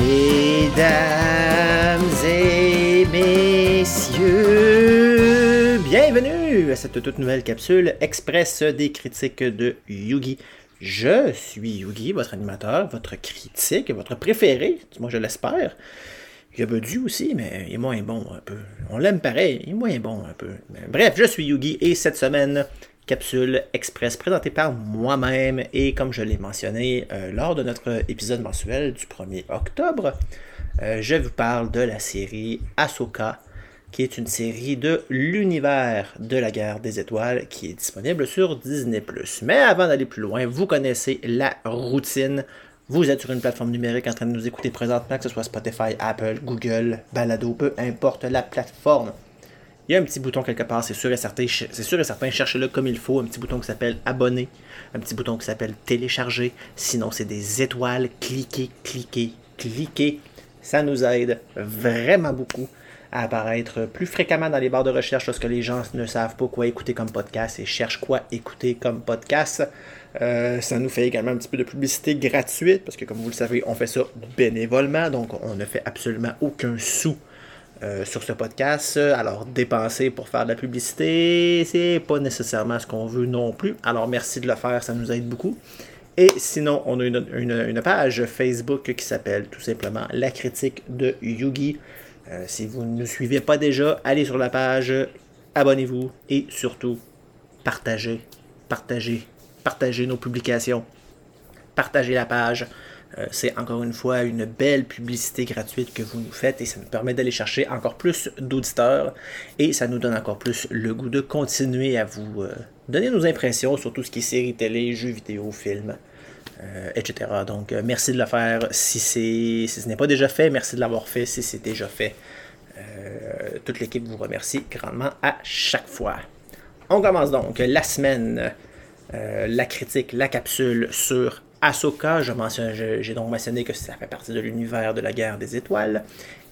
Mesdames et messieurs, bienvenue à cette toute nouvelle capsule express des critiques de Yugi. Je suis Yugi, votre animateur, votre critique, votre préféré, moi je l'espère. Il y a Bedu aussi, mais il est moins bon un peu. On l'aime pareil, il est moins bon un peu. bref, je suis Yugi et cette semaine, capsule express présentée par moi-même et comme je l'ai mentionné euh, lors de notre épisode mensuel du 1er octobre, euh, je vous parle de la série Ahsoka, qui est une série de l'univers de la guerre des étoiles qui est disponible sur Disney+. Mais avant d'aller plus loin, vous connaissez la routine. Vous êtes sur une plateforme numérique en train de nous écouter présentement, que ce soit Spotify, Apple, Google, Balado, peu importe la plateforme. Il y a un petit bouton quelque part, c'est sûr et certain, c'est sûr et certain, cherchez-le comme il faut, un petit bouton qui s'appelle abonner, un petit bouton qui s'appelle télécharger, sinon c'est des étoiles, cliquez, cliquez, cliquez, ça nous aide vraiment beaucoup à apparaître plus fréquemment dans les barres de recherche lorsque les gens ne savent pas quoi écouter comme podcast et cherchent quoi écouter comme podcast. Euh, ça nous fait également un petit peu de publicité gratuite parce que comme vous le savez, on fait ça bénévolement, donc on ne fait absolument aucun sou euh, sur ce podcast. Alors, dépenser pour faire de la publicité, c'est pas nécessairement ce qu'on veut non plus. Alors, merci de le faire, ça nous aide beaucoup. Et sinon, on a une, page Facebook qui s'appelle tout simplement La critique de Yugi. Euh, si vous ne nous suivez pas déjà, allez sur la page, abonnez-vous et surtout, partagez, partagez, partagez nos publications, partagez la page. Euh, c'est encore une fois une belle publicité gratuite que vous nous faites et ça nous permet d'aller chercher encore plus d'auditeurs et ça nous donne encore plus le goût de continuer à vous euh, donner nos impressions sur tout ce qui est séries télé, jeux vidéo, films, euh, etc. Donc merci de le faire si, si ce n'est pas déjà fait, merci de l'avoir fait si c'est déjà fait. toute l'équipe vous remercie grandement à chaque fois. On commence donc la semaine, la critique, la capsule sur Ahsoka, j'ai donc mentionné que ça fait partie de l'univers de la guerre des étoiles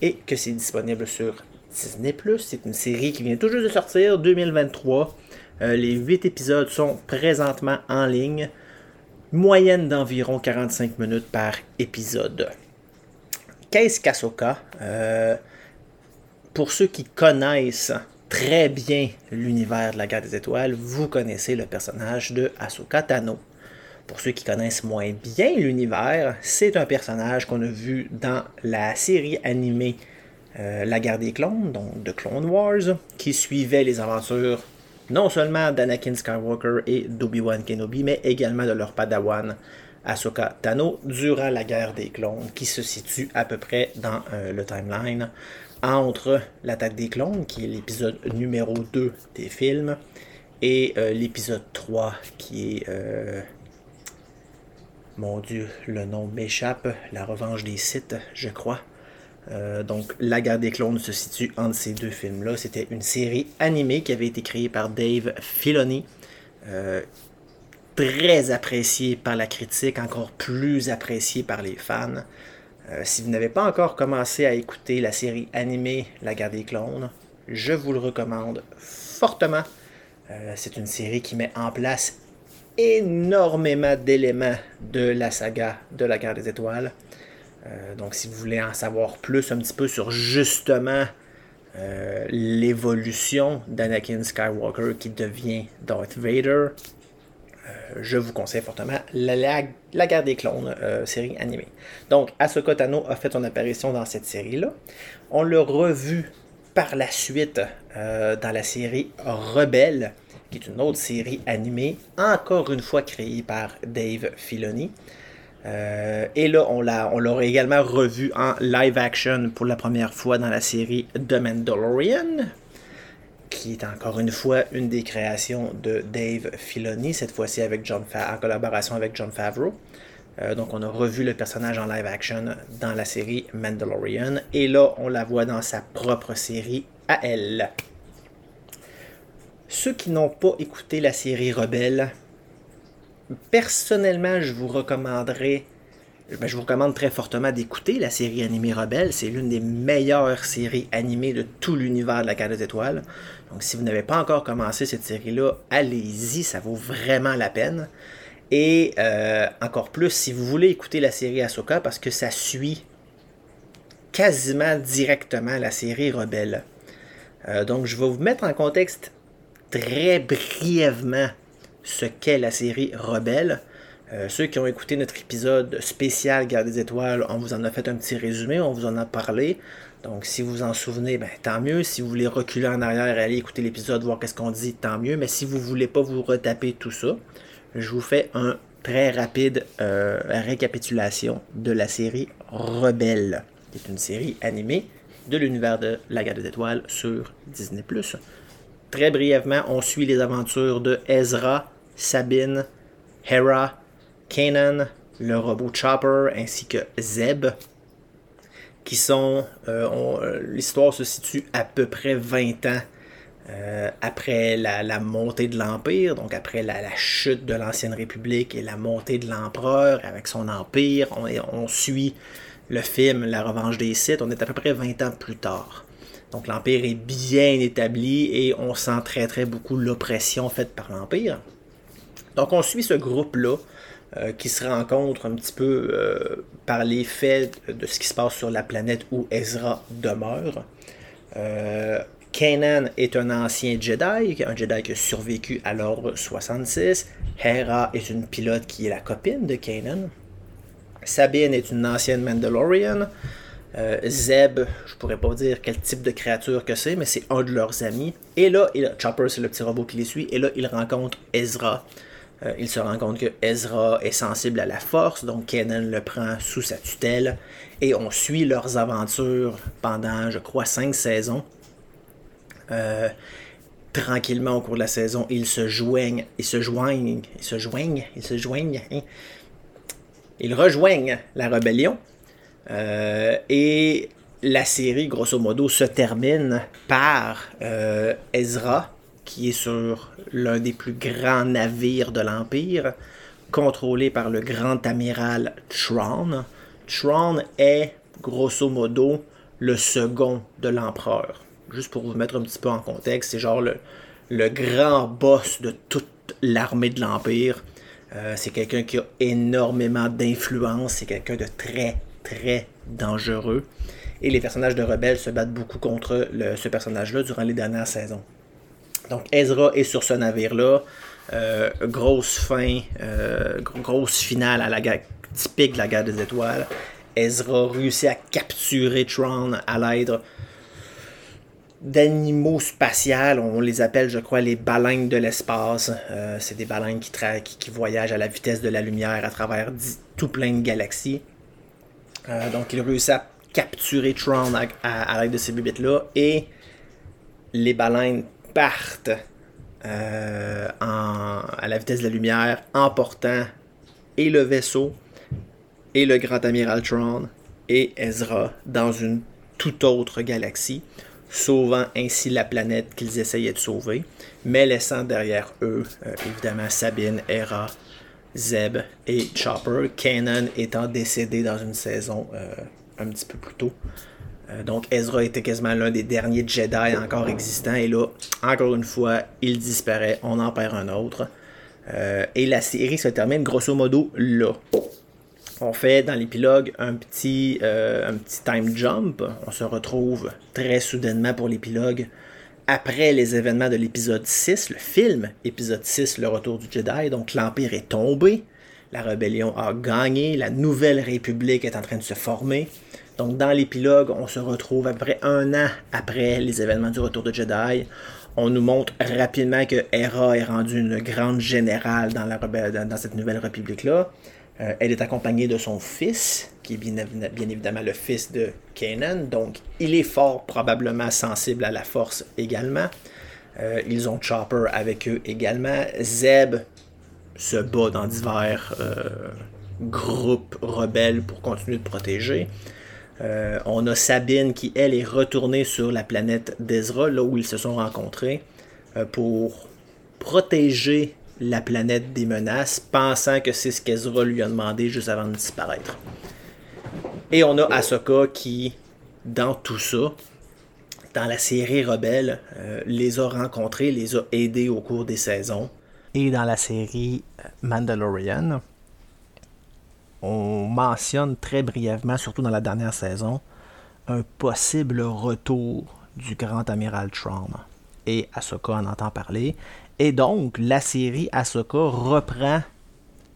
et que c'est disponible sur Disney+. C'est une série qui vient tout juste de sortir, 2023. Euh, les 8 épisodes sont présentement en ligne. Moyenne d'environ 45 minutes par épisode. Qu'est-ce qu'Ahsoka? Euh, Pour ceux qui connaissent très bien l'univers de la guerre des étoiles, vous connaissez le personnage de Ahsoka Tano. Pour ceux qui connaissent moins bien l'univers, c'est un personnage qu'on a vu dans la série animée euh, La guerre des clones, donc de Clone Wars, qui suivait les aventures non seulement d'Anakin Skywalker et d'Obi-Wan Kenobi, mais également de leur padawan Ahsoka Tano durant la guerre des clones, qui se situe à peu près dans euh, le timeline entre l'attaque des clones, qui est l'épisode numéro 2 des films, et euh, l'épisode 3, qui est mon Dieu, le nom m'échappe. La revanche des Sith, je crois. Euh, donc, La guerre des clones se situe entre ces deux films-là. C'était une série animée qui avait été créée par Dave Filoni. Euh, très appréciée par la critique, encore plus appréciée par les fans. Euh, si vous n'avez pas encore commencé à écouter la série animée La guerre des clones, je vous le recommande fortement. C'est une série qui met en place énormément d'éléments de la saga de la guerre des étoiles. Euh, donc si vous voulez en savoir plus un petit peu sur justement euh, l'évolution d'Anakin Skywalker qui devient Darth Vader, euh, je vous conseille fortement la, la, guerre des clones, série animée. Donc Ahsoka Tano a fait son apparition dans cette série-là. On l'a revu par la suite dans la série Rebelle qui est une autre série animée, encore une fois créée par Dave Filoni. Euh, et là, on l'a, également revu en live action pour la première fois dans la série The Mandalorian, qui est encore une fois une des créations de Dave Filoni, cette fois-ci en collaboration avec John Favreau. Euh, donc, on a revu le personnage en live action dans la série Mandalorian, et là, on la voit dans sa propre série à elle. Ceux qui n'ont pas écouté la série Rebelle, personnellement, je vous recommanderais, ben, je vous recommande très fortement d'écouter la série animée Rebelle. C'est l'une des meilleures séries animées de tout l'univers de la Carte des. Donc, si vous n'avez pas encore commencé cette série-là, allez-y, ça vaut vraiment la peine. Et euh, encore plus, si vous voulez écouter la série Ahsoka, parce que ça suit quasiment directement la série Rebelle. Euh, donc, je vais vous mettre en contexte très brièvement ce qu'est la série Rebelle. Euh, ceux qui ont écouté notre épisode spécial Garde des Étoiles, on vous en a fait un petit résumé, on vous en a parlé. Donc, si vous en souvenez, ben, tant mieux. Si vous voulez reculer en arrière et aller écouter l'épisode, voir qu'est-ce qu'on dit, tant mieux. Mais si vous voulez pas vous retaper tout ça, je vous fais un très rapide euh, récapitulation de la série Rebelle, qui est une série animée de l'univers de la Garde des Étoiles sur Disney+. Très brièvement, on suit les aventures de Ezra, Sabine, Hera, Kanan, le robot Chopper ainsi que Zeb, qui sont. Euh, l'histoire se situe à peu près 20 ans euh, après la, montée de l'Empire, donc après la, chute de l'Ancienne République et la montée de l'Empereur avec son Empire. On, on, suit le film La Revanche des Sith, on est à peu près 20 ans plus tard. Donc l'Empire est bien établi et on sent très très beaucoup l'oppression faite par l'Empire. Donc on suit ce groupe-là euh, qui se rencontre un petit peu euh, par les faits de ce qui se passe sur la planète où Ezra demeure. Euh, Kanan est un ancien Jedi, un Jedi qui a survécu à l'ordre 66. Hera est une pilote qui est la copine de Kanan. Sabine est une ancienne Mandalorian. Zeb, je pourrais pas dire quel type de créature que c'est, mais c'est un de leurs amis. Et là, Chopper, c'est le petit robot qui les suit. Et là, il rencontre Ezra, euh, il se rend compte que Ezra est sensible à la force, donc Kenan le prend sous sa tutelle et on suit leurs aventures pendant, je crois, cinq saisons. Euh, tranquillement au cours de la saison, ils se joignent, ils se joignent, ils se joignent, ils se joignent, hein. ils rejoignent la rébellion. Euh, et la série, grosso modo, se termine par Ezra qui est sur l'un des plus grands navires de l'Empire, contrôlé par le grand amiral Tron. Tron est, grosso modo, le second de l'empereur. Juste pour vous mettre un petit peu en contexte, c'est genre le, le, grand boss de toute l'armée de l'Empire. Euh, c'est quelqu'un qui a énormément d'influence, c'est quelqu'un de très, très dangereux. Et les personnages de rebelles se battent beaucoup contre ce personnage-là durant les dernières saisons. Donc Ezra est sur ce navire-là. Euh, grosse fin, euh, grosse finale à la guerre, typique de la guerre des étoiles. Ezra réussit à capturer Tron à l'aide d'animaux spatials. On les appelle, je crois, les baleines de l'espace. Euh, c'est des baleines qui, qui, voyagent à la vitesse de la lumière à travers tout plein de galaxies. Donc, il réussit à capturer Tron à, l'aide de ces bibites-là. Et les baleines partent euh, à la vitesse de la lumière, emportant et le vaisseau, et le grand amiral Tron, et Ezra dans une toute autre galaxie, sauvant ainsi la planète qu'ils essayaient de sauver, mais laissant derrière eux, euh, évidemment, Sabine, Hera, Zeb et Chopper, Kanan étant décédé dans une saison euh, un petit peu plus tôt. Euh, donc Ezra était quasiment l'un des derniers Jedi encore existants. Et là, encore une fois, il disparaît. On en perd un autre. Euh, et la série se termine grosso modo là. On fait dans l'épilogue un petit, un petit time jump. On se retrouve très soudainement pour l'épilogue après les événements de l'épisode 6, le film épisode 6, le retour du Jedi. Donc l'Empire est tombé, la rébellion a gagné, la nouvelle République est en train de se former. Donc dans l'épilogue, on se retrouve à peu près un an après les événements du retour de Jedi. On nous montre rapidement que Hera est rendue une grande générale dans, la, dans cette nouvelle république-là. Euh, elle est accompagnée de son fils, qui est bien, évidemment le fils de Kanan. Donc il est fort probablement sensible à la force également. Euh, ils ont Chopper avec eux également. Zeb se bat dans divers euh, groupes rebelles pour continuer de protéger. On a Sabine qui, elle, est retournée sur la planète d'Ezra, là où ils se sont rencontrés, pour protéger la planète des menaces, pensant que c'est ce qu'Ezra lui a demandé juste avant de disparaître. Et on a Ahsoka qui, dans tout ça, dans la série Rebelle, euh, les a rencontrés, les a aidés au cours des saisons. Et dans la série Mandalorian, on mentionne très brièvement, surtout dans la dernière saison, un possible retour du grand amiral Tron. Et Ahsoka en entend parler. Et donc, la série Ahsoka reprend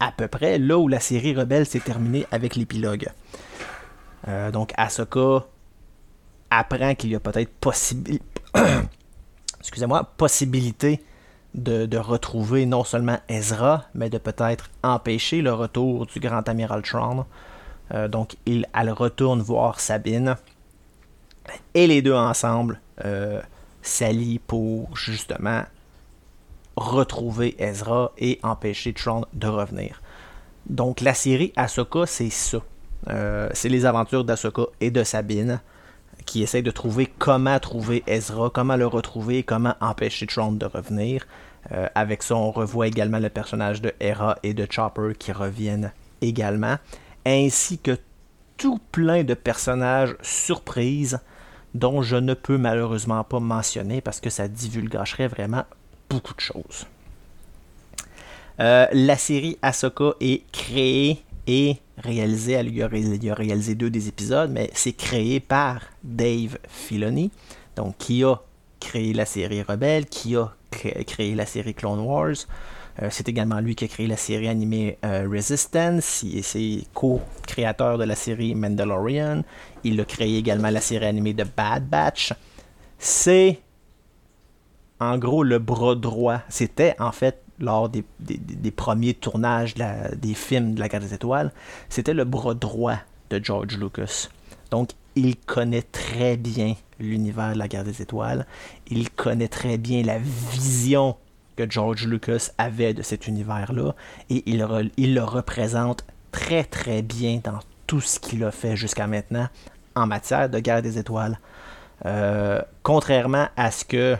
à peu près là où la série Rebelle s'est terminée avec l'épilogue. Euh, donc, Ahsoka apprend qu'il y a peut-être possibilité. De, retrouver non seulement Ezra, mais de peut-être empêcher le retour du grand amiral Tron. Euh, donc, il, elle retourne voir Sabine. Et les deux ensemble euh, s'allient pour justement retrouver Ezra et empêcher Tron de revenir. Donc, la série Ahsoka, c'est ça. Euh, c'est les aventures d'Ahsoka et de Sabine qui essayent de trouver comment trouver Ezra, comment le retrouver, comment empêcher Tron de revenir. Euh, avec ça, on revoit également le personnage de Hera et de Chopper qui reviennent également, ainsi que tout plein de personnages surprises dont je ne peux malheureusement pas mentionner parce que ça divulgacherait vraiment beaucoup de choses. Euh, la série Ahsoka est créée et réalisée, elle y a, réalisé deux des épisodes, mais c'est créé par Dave Filoni, donc qui a créé la série Rebelle, qui a créé la série Clone Wars. Euh, c'est également lui qui a créé la série animée euh, Resistance. Il est co-créateur de la série Mandalorian. Il a créé également la série animée de Bad Batch. C'est en gros le bras droit. C'était en fait lors des, premiers tournages des films de la Guerre des Étoiles. C'était le bras droit de George Lucas. Donc il connaît très bien l'univers de la guerre des étoiles. Il connaît très bien la vision que George Lucas avait de cet univers-là et il, le représente très très bien dans tout ce qu'il a fait jusqu'à maintenant en matière de guerre des étoiles. Euh, contrairement à ce que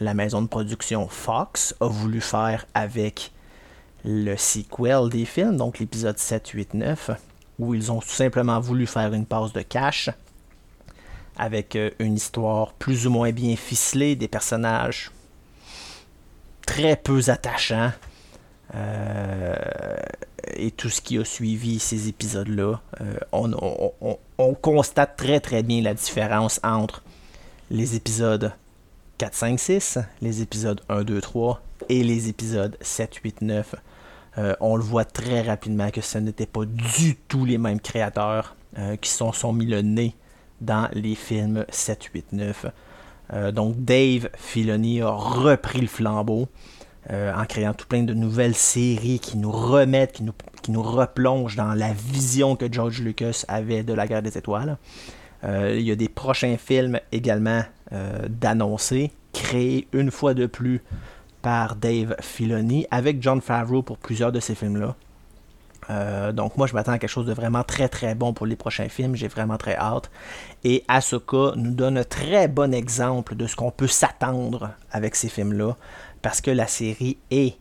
la maison de production Fox a voulu faire avec le sequel des films, donc l'épisode 7, 8, 9, où ils ont tout simplement voulu faire une passe de cash avec euh, une histoire plus ou moins bien ficelée, des personnages très peu attachants. Euh, et tout ce qui a suivi ces épisodes-là, euh, on, constate très très bien la différence entre les épisodes 4, 5, 6, les épisodes 1, 2, 3 et les épisodes 7, 8, 9. on le voit très rapidement que ce n'était pas du tout les mêmes créateurs qui sont, sont mis le nez dans les films 7, 8, 9. donc Dave Filoni a repris le flambeau euh, en créant tout plein de nouvelles séries qui nous remettent, qui nous, replongent dans la vision que George Lucas avait de la guerre des étoiles. Euh, il y a des prochains films également euh, d'annoncer, créés une fois de plus par Dave Filoni, avec John Favreau pour plusieurs de ces films-là. Euh, donc moi je m'attends à quelque chose de vraiment très très bon pour les prochains films, j'ai vraiment très hâte. Et Ahsoka nous donne un très bon exemple de ce qu'on peut s'attendre avec ces films-là, parce que la série est,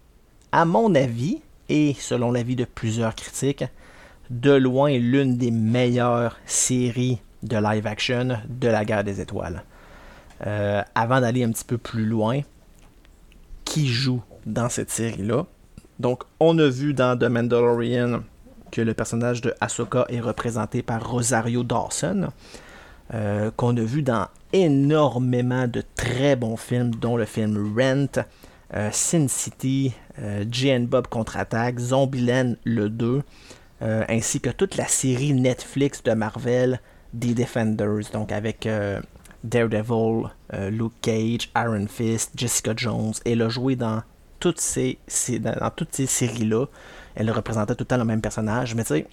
à mon avis, et selon l'avis de plusieurs critiques, de loin l'une des meilleures séries de live action de la guerre des étoiles. Euh, avant d'aller un petit peu plus loin, qui joue dans cette série-là? Donc, on a vu dans The Mandalorian que le personnage de Ahsoka est représenté par Rosario Dawson, euh, qu'on a vu dans énormément de très bons films, dont le film Rent, euh, Sin City, euh, Bob contre-attaque, Zombieland le 2, euh, ainsi que toute la série Netflix de Marvel, The Defenders, donc avec Daredevil, Luke Cage, Iron Fist, Jessica Jones, et le joué dans toutes ces, séries-là, elle représentait tout le temps le même personnage. Mais tu sais,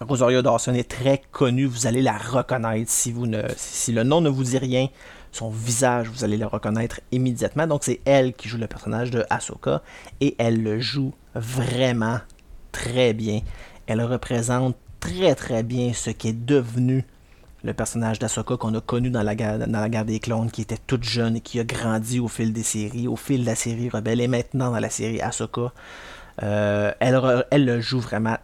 Rosario Dawson est très connue, vous allez la reconnaître si, si le nom ne vous dit rien. Son visage, vous allez le reconnaître immédiatement. Donc c'est elle qui joue le personnage de Ahsoka et elle le joue vraiment très bien. Elle représente très très bien ce qui est devenu le personnage d'Asoka qu'on a connu dans la, guerre, dans la des clones, qui était toute jeune et qui a grandi au fil des séries, au fil de la série Rebelle et maintenant dans la série Ahsoka. Euh, elle, elle le joue vraiment,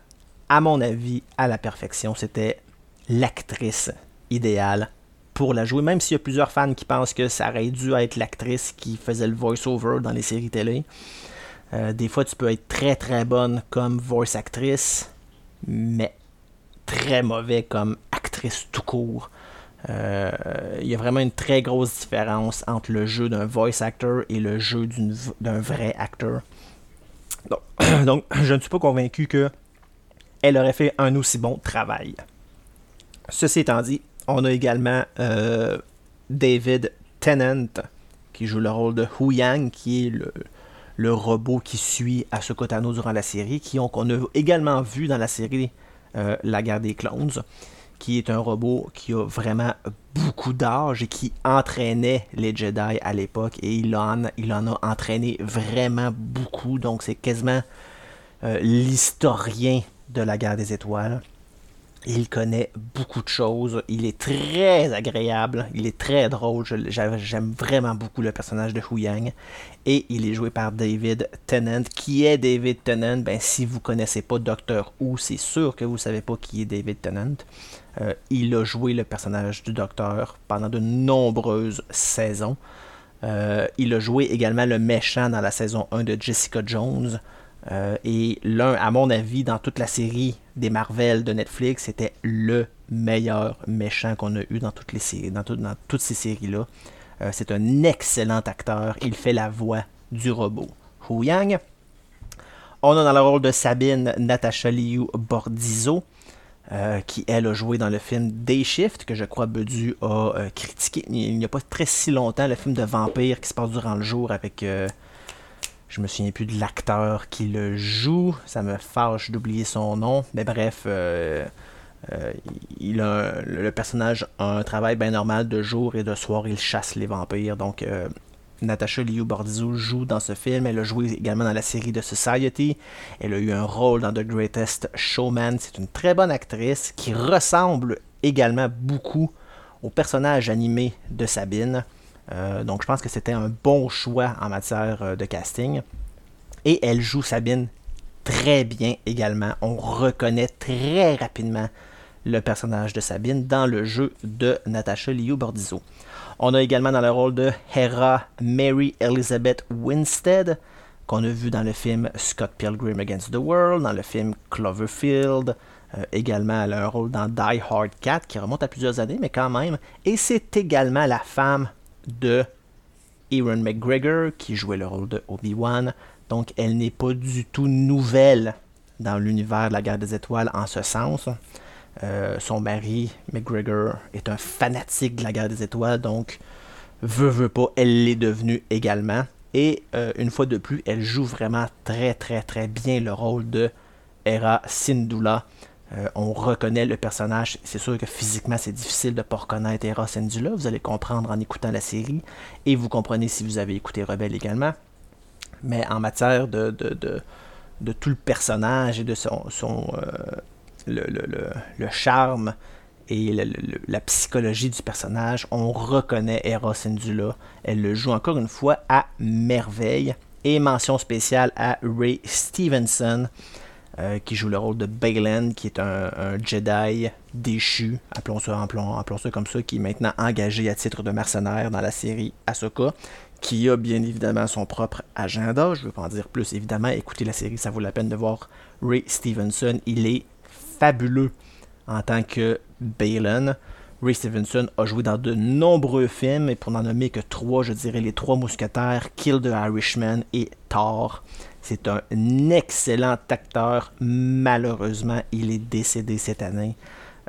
à mon avis, à la perfection. C'était l'actrice idéale pour la jouer, même s'il y a plusieurs fans qui pensent que ça aurait dû être l'actrice qui faisait le voice-over dans les séries télé. Euh, des fois, tu peux être très très bonne comme voice actrice, mais très mauvais comme actrice tout court. Euh, il y a vraiment une très grosse différence entre le jeu d'un voice actor et le jeu d'un vrai acteur. Donc, je ne suis pas convaincu que elle aurait fait un aussi bon travail. Ceci étant dit, on a également euh, David Tennant qui joue le rôle de Hu Yang, qui est le, robot qui suit Ahsoka Tano durant la série, qui qu'on a également vu dans la série euh, La guerre des clones, qui est un robot qui a vraiment beaucoup d'âge et qui entraînait les Jedi à l'époque, et il en, a entraîné vraiment beaucoup, donc c'est quasiment euh, l'historien de la guerre des étoiles. Il connaît beaucoup de choses. Il est très agréable. Il est très drôle. J'aime vraiment beaucoup le personnage de Hu Yang. Et il est joué par David Tennant. Qui est David Tennant? Ben, Si vous connaissez pas Docteur Who, c'est sûr que vous ne savez pas qui est David Tennant. Euh, il a joué le personnage du Docteur pendant de nombreuses saisons. Euh, il a joué également le méchant dans la saison 1 de Jessica Jones. Euh, et l'un, à mon avis, dans toute la série des Marvel de Netflix, c'était le meilleur méchant qu'on a eu dans toutes, ces séries-là. Euh, c'est un excellent acteur. Il fait la voix du robot. Hu Yang. On a dans le rôle de Sabine Natasha Liu Bordizo, euh, qui elle a joué dans le film Day Shift, que je crois Bedu a critiqué il n'y a pas très si longtemps, le film de vampire qui se passe durant le jour avec je me souviens plus de l'acteur qui le joue. Ça me fâche d'oublier son nom. Mais bref, euh, euh, il le personnage a un travail bien normal de jour et de soir. Il chasse les vampires. Donc, euh, Natasha Liu Bordizou joue dans ce film. Elle a joué également dans la série de Society. Elle a eu un rôle dans The Greatest Showman. C'est une très bonne actrice qui ressemble également beaucoup au personnage animé de Sabine. Euh, donc je pense que c'était un bon choix en matière euh, de casting. Et elle joue Sabine très bien également. On reconnaît très rapidement le personnage de Sabine dans le jeu de Natasha Liu Bordizo. On a également dans le rôle de Hera Mary Elizabeth Winstead, qu'on a vu dans le film Scott Pilgrim Against the World, dans le film Cloverfield. Euh, également, elle a un rôle dans Die Hard 4 qui remonte à plusieurs années, mais quand même. Et c'est également la femme de Ewan McGregor, qui jouait le rôle de Obi-Wan. Donc, elle n'est pas du tout nouvelle dans l'univers de la guerre des étoiles en ce sens. Euh, son mari, McGregor, est un fanatique de la guerre des étoiles, donc, veut, veut pas, elle l'est devenue également. Et euh, une fois de plus, elle joue vraiment très, très, très bien le rôle de Hera Syndulla euh, on reconnaît le personnage. C'est sûr que physiquement, c'est difficile de ne pas reconnaître Eros Endula. Vous allez comprendre en écoutant la série. Et vous comprenez si vous avez écouté Rebelle également. Mais en matière de, tout le personnage et de son, euh, charme et la psychologie du personnage, on reconnaît Eros Endula. Elle le joue encore une fois à merveille. Et mention spéciale à Ray Stevenson. Euh, qui joue le rôle de Balin, qui est un, Jedi déchu, appelons ça, appelons, ça comme ça, qui est maintenant engagé à titre de mercenaire dans la série Ahsoka, qui a bien évidemment son propre agenda. Je ne veux pas en dire plus, évidemment. Écoutez la série, ça vaut la peine de voir Ray Stevenson. Il est fabuleux en tant que Balin. Ray Stevenson a joué dans de nombreux films, et pour n'en nommer que trois, je dirais les trois mousquetaires, Kill the Irishman et Thor. C'est un excellent acteur. Malheureusement, il est décédé cette année.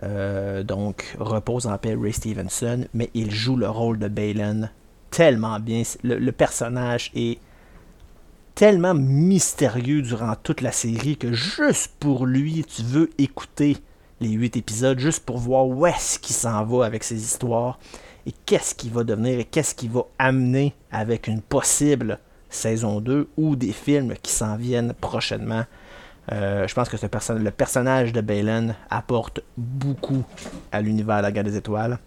Euh, donc, repose en paix Ray Stevenson, mais il joue le rôle de Balin tellement bien. Le, personnage est tellement mystérieux durant toute la série que juste pour lui, tu veux écouter les huit épisodes juste pour voir où est-ce qu'il s'en va avec ses histoires et qu'est-ce qu'il va devenir et qu'est-ce qu'il va amener avec une possible saison 2 ou des films qui s'en viennent prochainement. Euh, je pense que le personnage de Balin apporte beaucoup à l'univers de la guerre des étoiles.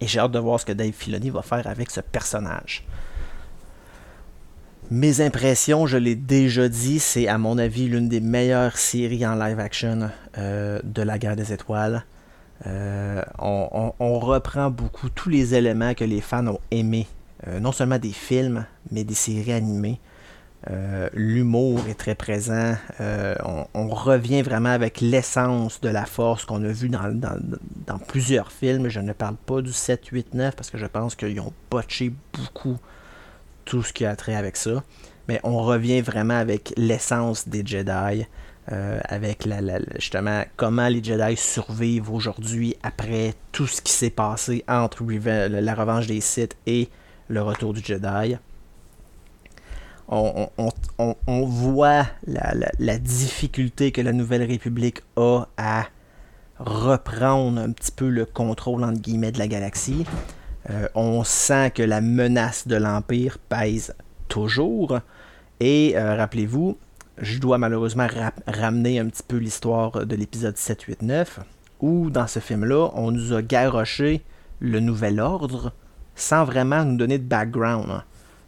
Et j'ai hâte de voir ce que Dave Filoni va faire avec ce personnage. Mes impressions, je l'ai déjà dit, c'est à mon avis l'une des meilleures séries en live action euh, de la guerre des étoiles. Euh, on, reprend beaucoup tous les éléments que les fans ont aimés non seulement des films, mais des séries animées. Euh, l'humour est très présent. Euh, on, revient vraiment avec l'essence de la force qu'on a vu dans, dans, plusieurs films. Je ne parle pas du 7, 8, 9 parce que je pense qu'ils ont botché beaucoup tout ce qui a trait avec ça. Mais on revient vraiment avec l'essence des Jedi. Euh, avec la, justement comment les Jedi survivent aujourd'hui après tout ce qui s'est passé entre la revanche des Sith et le retour du Jedi on, voit la, difficulté que la Nouvelle République a à reprendre un petit peu le contrôle entre guillemets de la galaxie. Euh, on sent que la menace de l'Empire pèse toujours. Et euh, rappelez-vous, je dois malheureusement ramener un petit peu l'histoire de l'épisode 7, 8, 9, où dans ce film-là, on nous a garoché le nouvel ordre sans vraiment nous donner de background.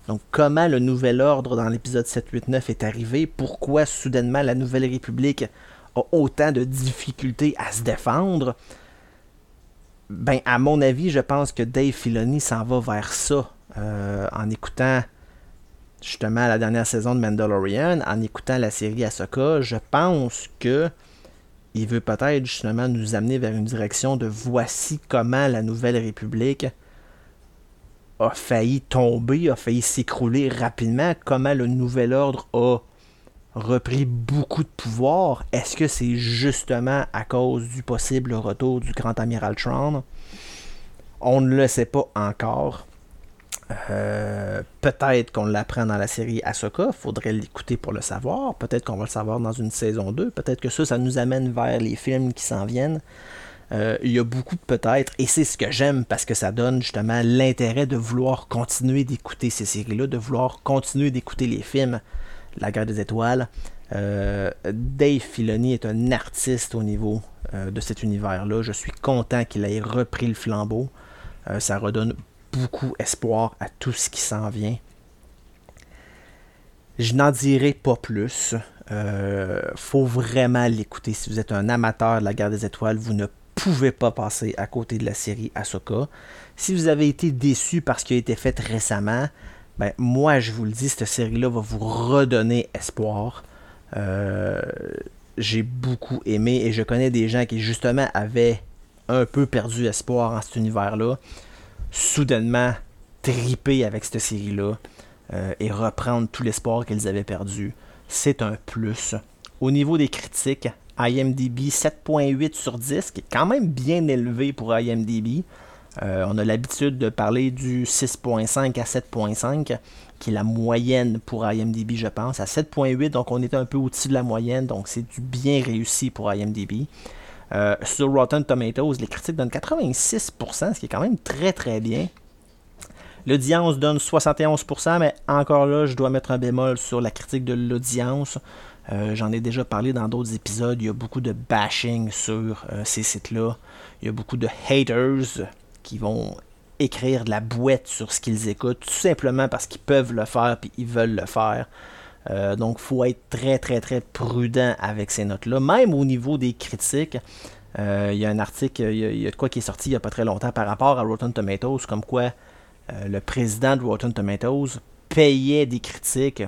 Donc, comment le nouvel ordre dans l'épisode 7-8-9 est arrivé, pourquoi soudainement la Nouvelle République a autant de difficultés à se défendre, ben, à mon avis, je pense que Dave Filoni s'en va vers ça euh, en écoutant justement la dernière saison de Mandalorian, en écoutant la série Ahsoka. Je pense que il veut peut-être justement nous amener vers une direction de voici comment la Nouvelle République a failli tomber, a failli s'écrouler rapidement, comment le nouvel ordre a repris beaucoup de pouvoir? Est-ce que c'est justement à cause du possible retour du grand amiral Tron? On ne le sait pas encore. Euh, peut-être qu'on l'apprend dans la série Ahsoka, faudrait l'écouter pour le savoir. Peut-être qu'on va le savoir dans une saison 2. Peut-être que ça, ça nous amène vers les films qui s'en viennent. Euh, il y a beaucoup de peut-être, et c'est ce que j'aime parce que ça donne justement l'intérêt de vouloir continuer d'écouter ces séries-là, de vouloir continuer d'écouter les films. La guerre des étoiles. Euh, Dave Filoni est un artiste au niveau euh, de cet univers-là. Je suis content qu'il ait repris le flambeau. ça redonne beaucoup espoir à tout ce qui s'en vient. Je n'en dirai pas plus. faut vraiment l'écouter. Si vous êtes un amateur de la guerre des étoiles, vous ne pouvez pas passer à côté de la série Ahsoka. Si vous avez été déçu parce qu'il a été fait récemment, ben, moi je vous le dis, cette série-là va vous redonner espoir. Euh, j'ai beaucoup aimé et je connais des gens qui justement avaient un peu perdu espoir en cet univers-là. Soudainement, triper avec cette série-là euh, et reprendre tout l'espoir qu'ils avaient perdu, c'est un plus. Au niveau des critiques, IMDB 7.8 sur 10, qui est quand même bien élevé pour IMDB. Euh, on a l'habitude de parler du 6.5 à 7.5, qui est la moyenne pour IMDB, je pense. À 7.8, donc on est un peu au-dessus de la moyenne, donc c'est du bien réussi pour IMDB. Euh, sur Rotten Tomatoes, les critiques donnent 86%, ce qui est quand même très très bien. L'audience donne 71%, mais encore là, je dois mettre un bémol sur la critique de l'audience. Euh, j'en ai déjà parlé dans d'autres épisodes. Il y a beaucoup de bashing sur euh, ces sites-là. Il y a beaucoup de haters qui vont écrire de la boîte sur ce qu'ils écoutent, tout simplement parce qu'ils peuvent le faire et ils veulent le faire. Euh, donc, il faut être très, très, très prudent avec ces notes-là. Même au niveau des critiques, il y a un article, il y a, de quoi qui est sorti il n'y a pas très longtemps par rapport à Rotten Tomatoes, comme quoi le président de Rotten Tomatoes payait des critiques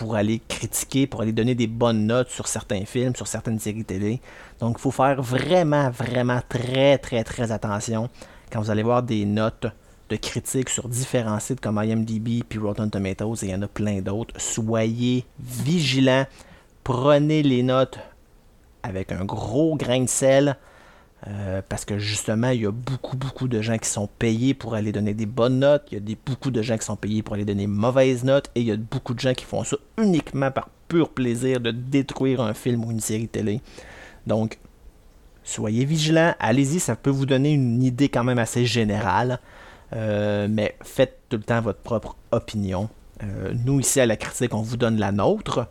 pour aller critiquer, pour aller donner des bonnes notes sur certains films, sur certaines séries télé. Donc il faut faire vraiment, vraiment très, très, très attention quand vous allez voir des notes de critiques sur différents sites comme IMDb puis Rotten Tomatoes et il y en a plein d'autres. Soyez vigilants, prenez les notes avec un gros grain de sel. Euh, parce que justement, il y a beaucoup, beaucoup de gens qui sont payés pour aller donner des bonnes notes. Il y a beaucoup de gens qui sont payés pour aller donner mauvaises notes. Et il y a beaucoup de gens qui font ça uniquement par pur plaisir de détruire un film ou une série télé. Donc, soyez vigilants. Allez-y, ça peut vous donner une idée quand même assez générale. Euh, mais faites tout le temps votre propre opinion. Euh, nous, ici à la critique, on vous donne la nôtre.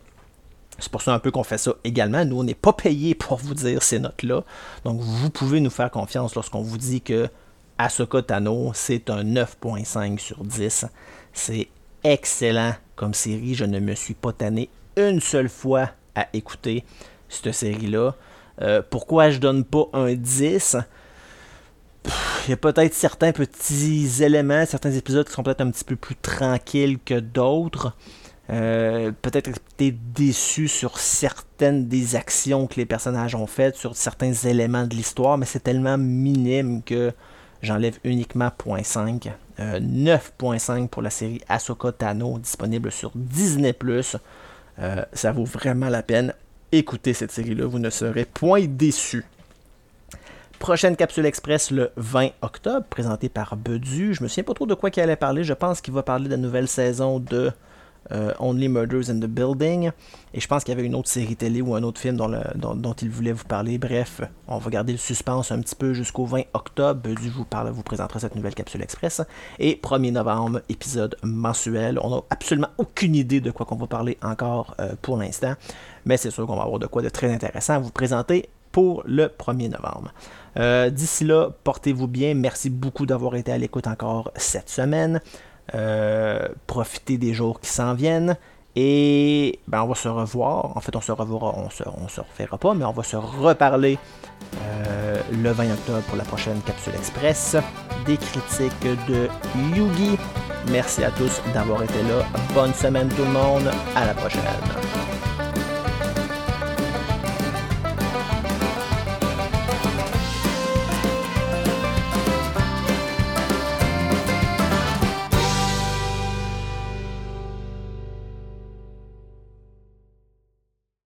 C'est pour ça un peu qu'on fait ça également. Nous, on n'est pas payé pour vous dire ces notes-là. Donc, vous pouvez nous faire confiance lorsqu'on vous dit que Ahsoka Tano, c'est un 9.5 sur 10. C'est excellent comme série. Je ne me suis pas tanné une seule fois à écouter cette série-là. Euh, pourquoi je donne pas un 10 Il y a peut-être certains petits éléments, certains épisodes qui sont peut-être un petit peu plus tranquilles que d'autres. Euh, peut-être été déçu sur certaines des actions que les personnages ont faites, sur certains éléments de l'histoire, mais c'est tellement minime que j'enlève uniquement 0.5. 9.5 pour la série Ahsoka Tano, disponible sur Disney+. Euh, ça vaut vraiment la peine. Écoutez cette série-là, vous ne serez point déçus. Prochaine capsule express le 20 octobre, présentée par Bedu. Je me souviens pas trop de quoi il allait parler. Je pense qu'il va parler de la nouvelle saison de euh, Only Murders in the Building. Et je pense qu'il y avait une autre série télé ou un autre film dont, il voulait vous parler. Bref, on va garder le suspense un petit peu jusqu'au 20 octobre. Bedu vous, parle, vous présentera cette nouvelle capsule express. Et 1er novembre, épisode mensuel. On n'a absolument aucune idée de quoi qu'on va parler encore euh, pour l'instant. Mais c'est sûr qu'on va avoir de quoi de très intéressant à vous présenter pour le 1er novembre. Euh, d'ici là, portez-vous bien. Merci beaucoup d'avoir été à l'écoute encore cette semaine. Euh, profitez des jours qui s'en viennent. Et ben, on va se revoir. En fait, on se revoira, on se, on se refera pas, mais on va se reparler euh, le 20 octobre pour la prochaine Capsule Express des critiques de Yugi. Merci à tous d'avoir été là. Bonne semaine tout le monde. À la prochaine.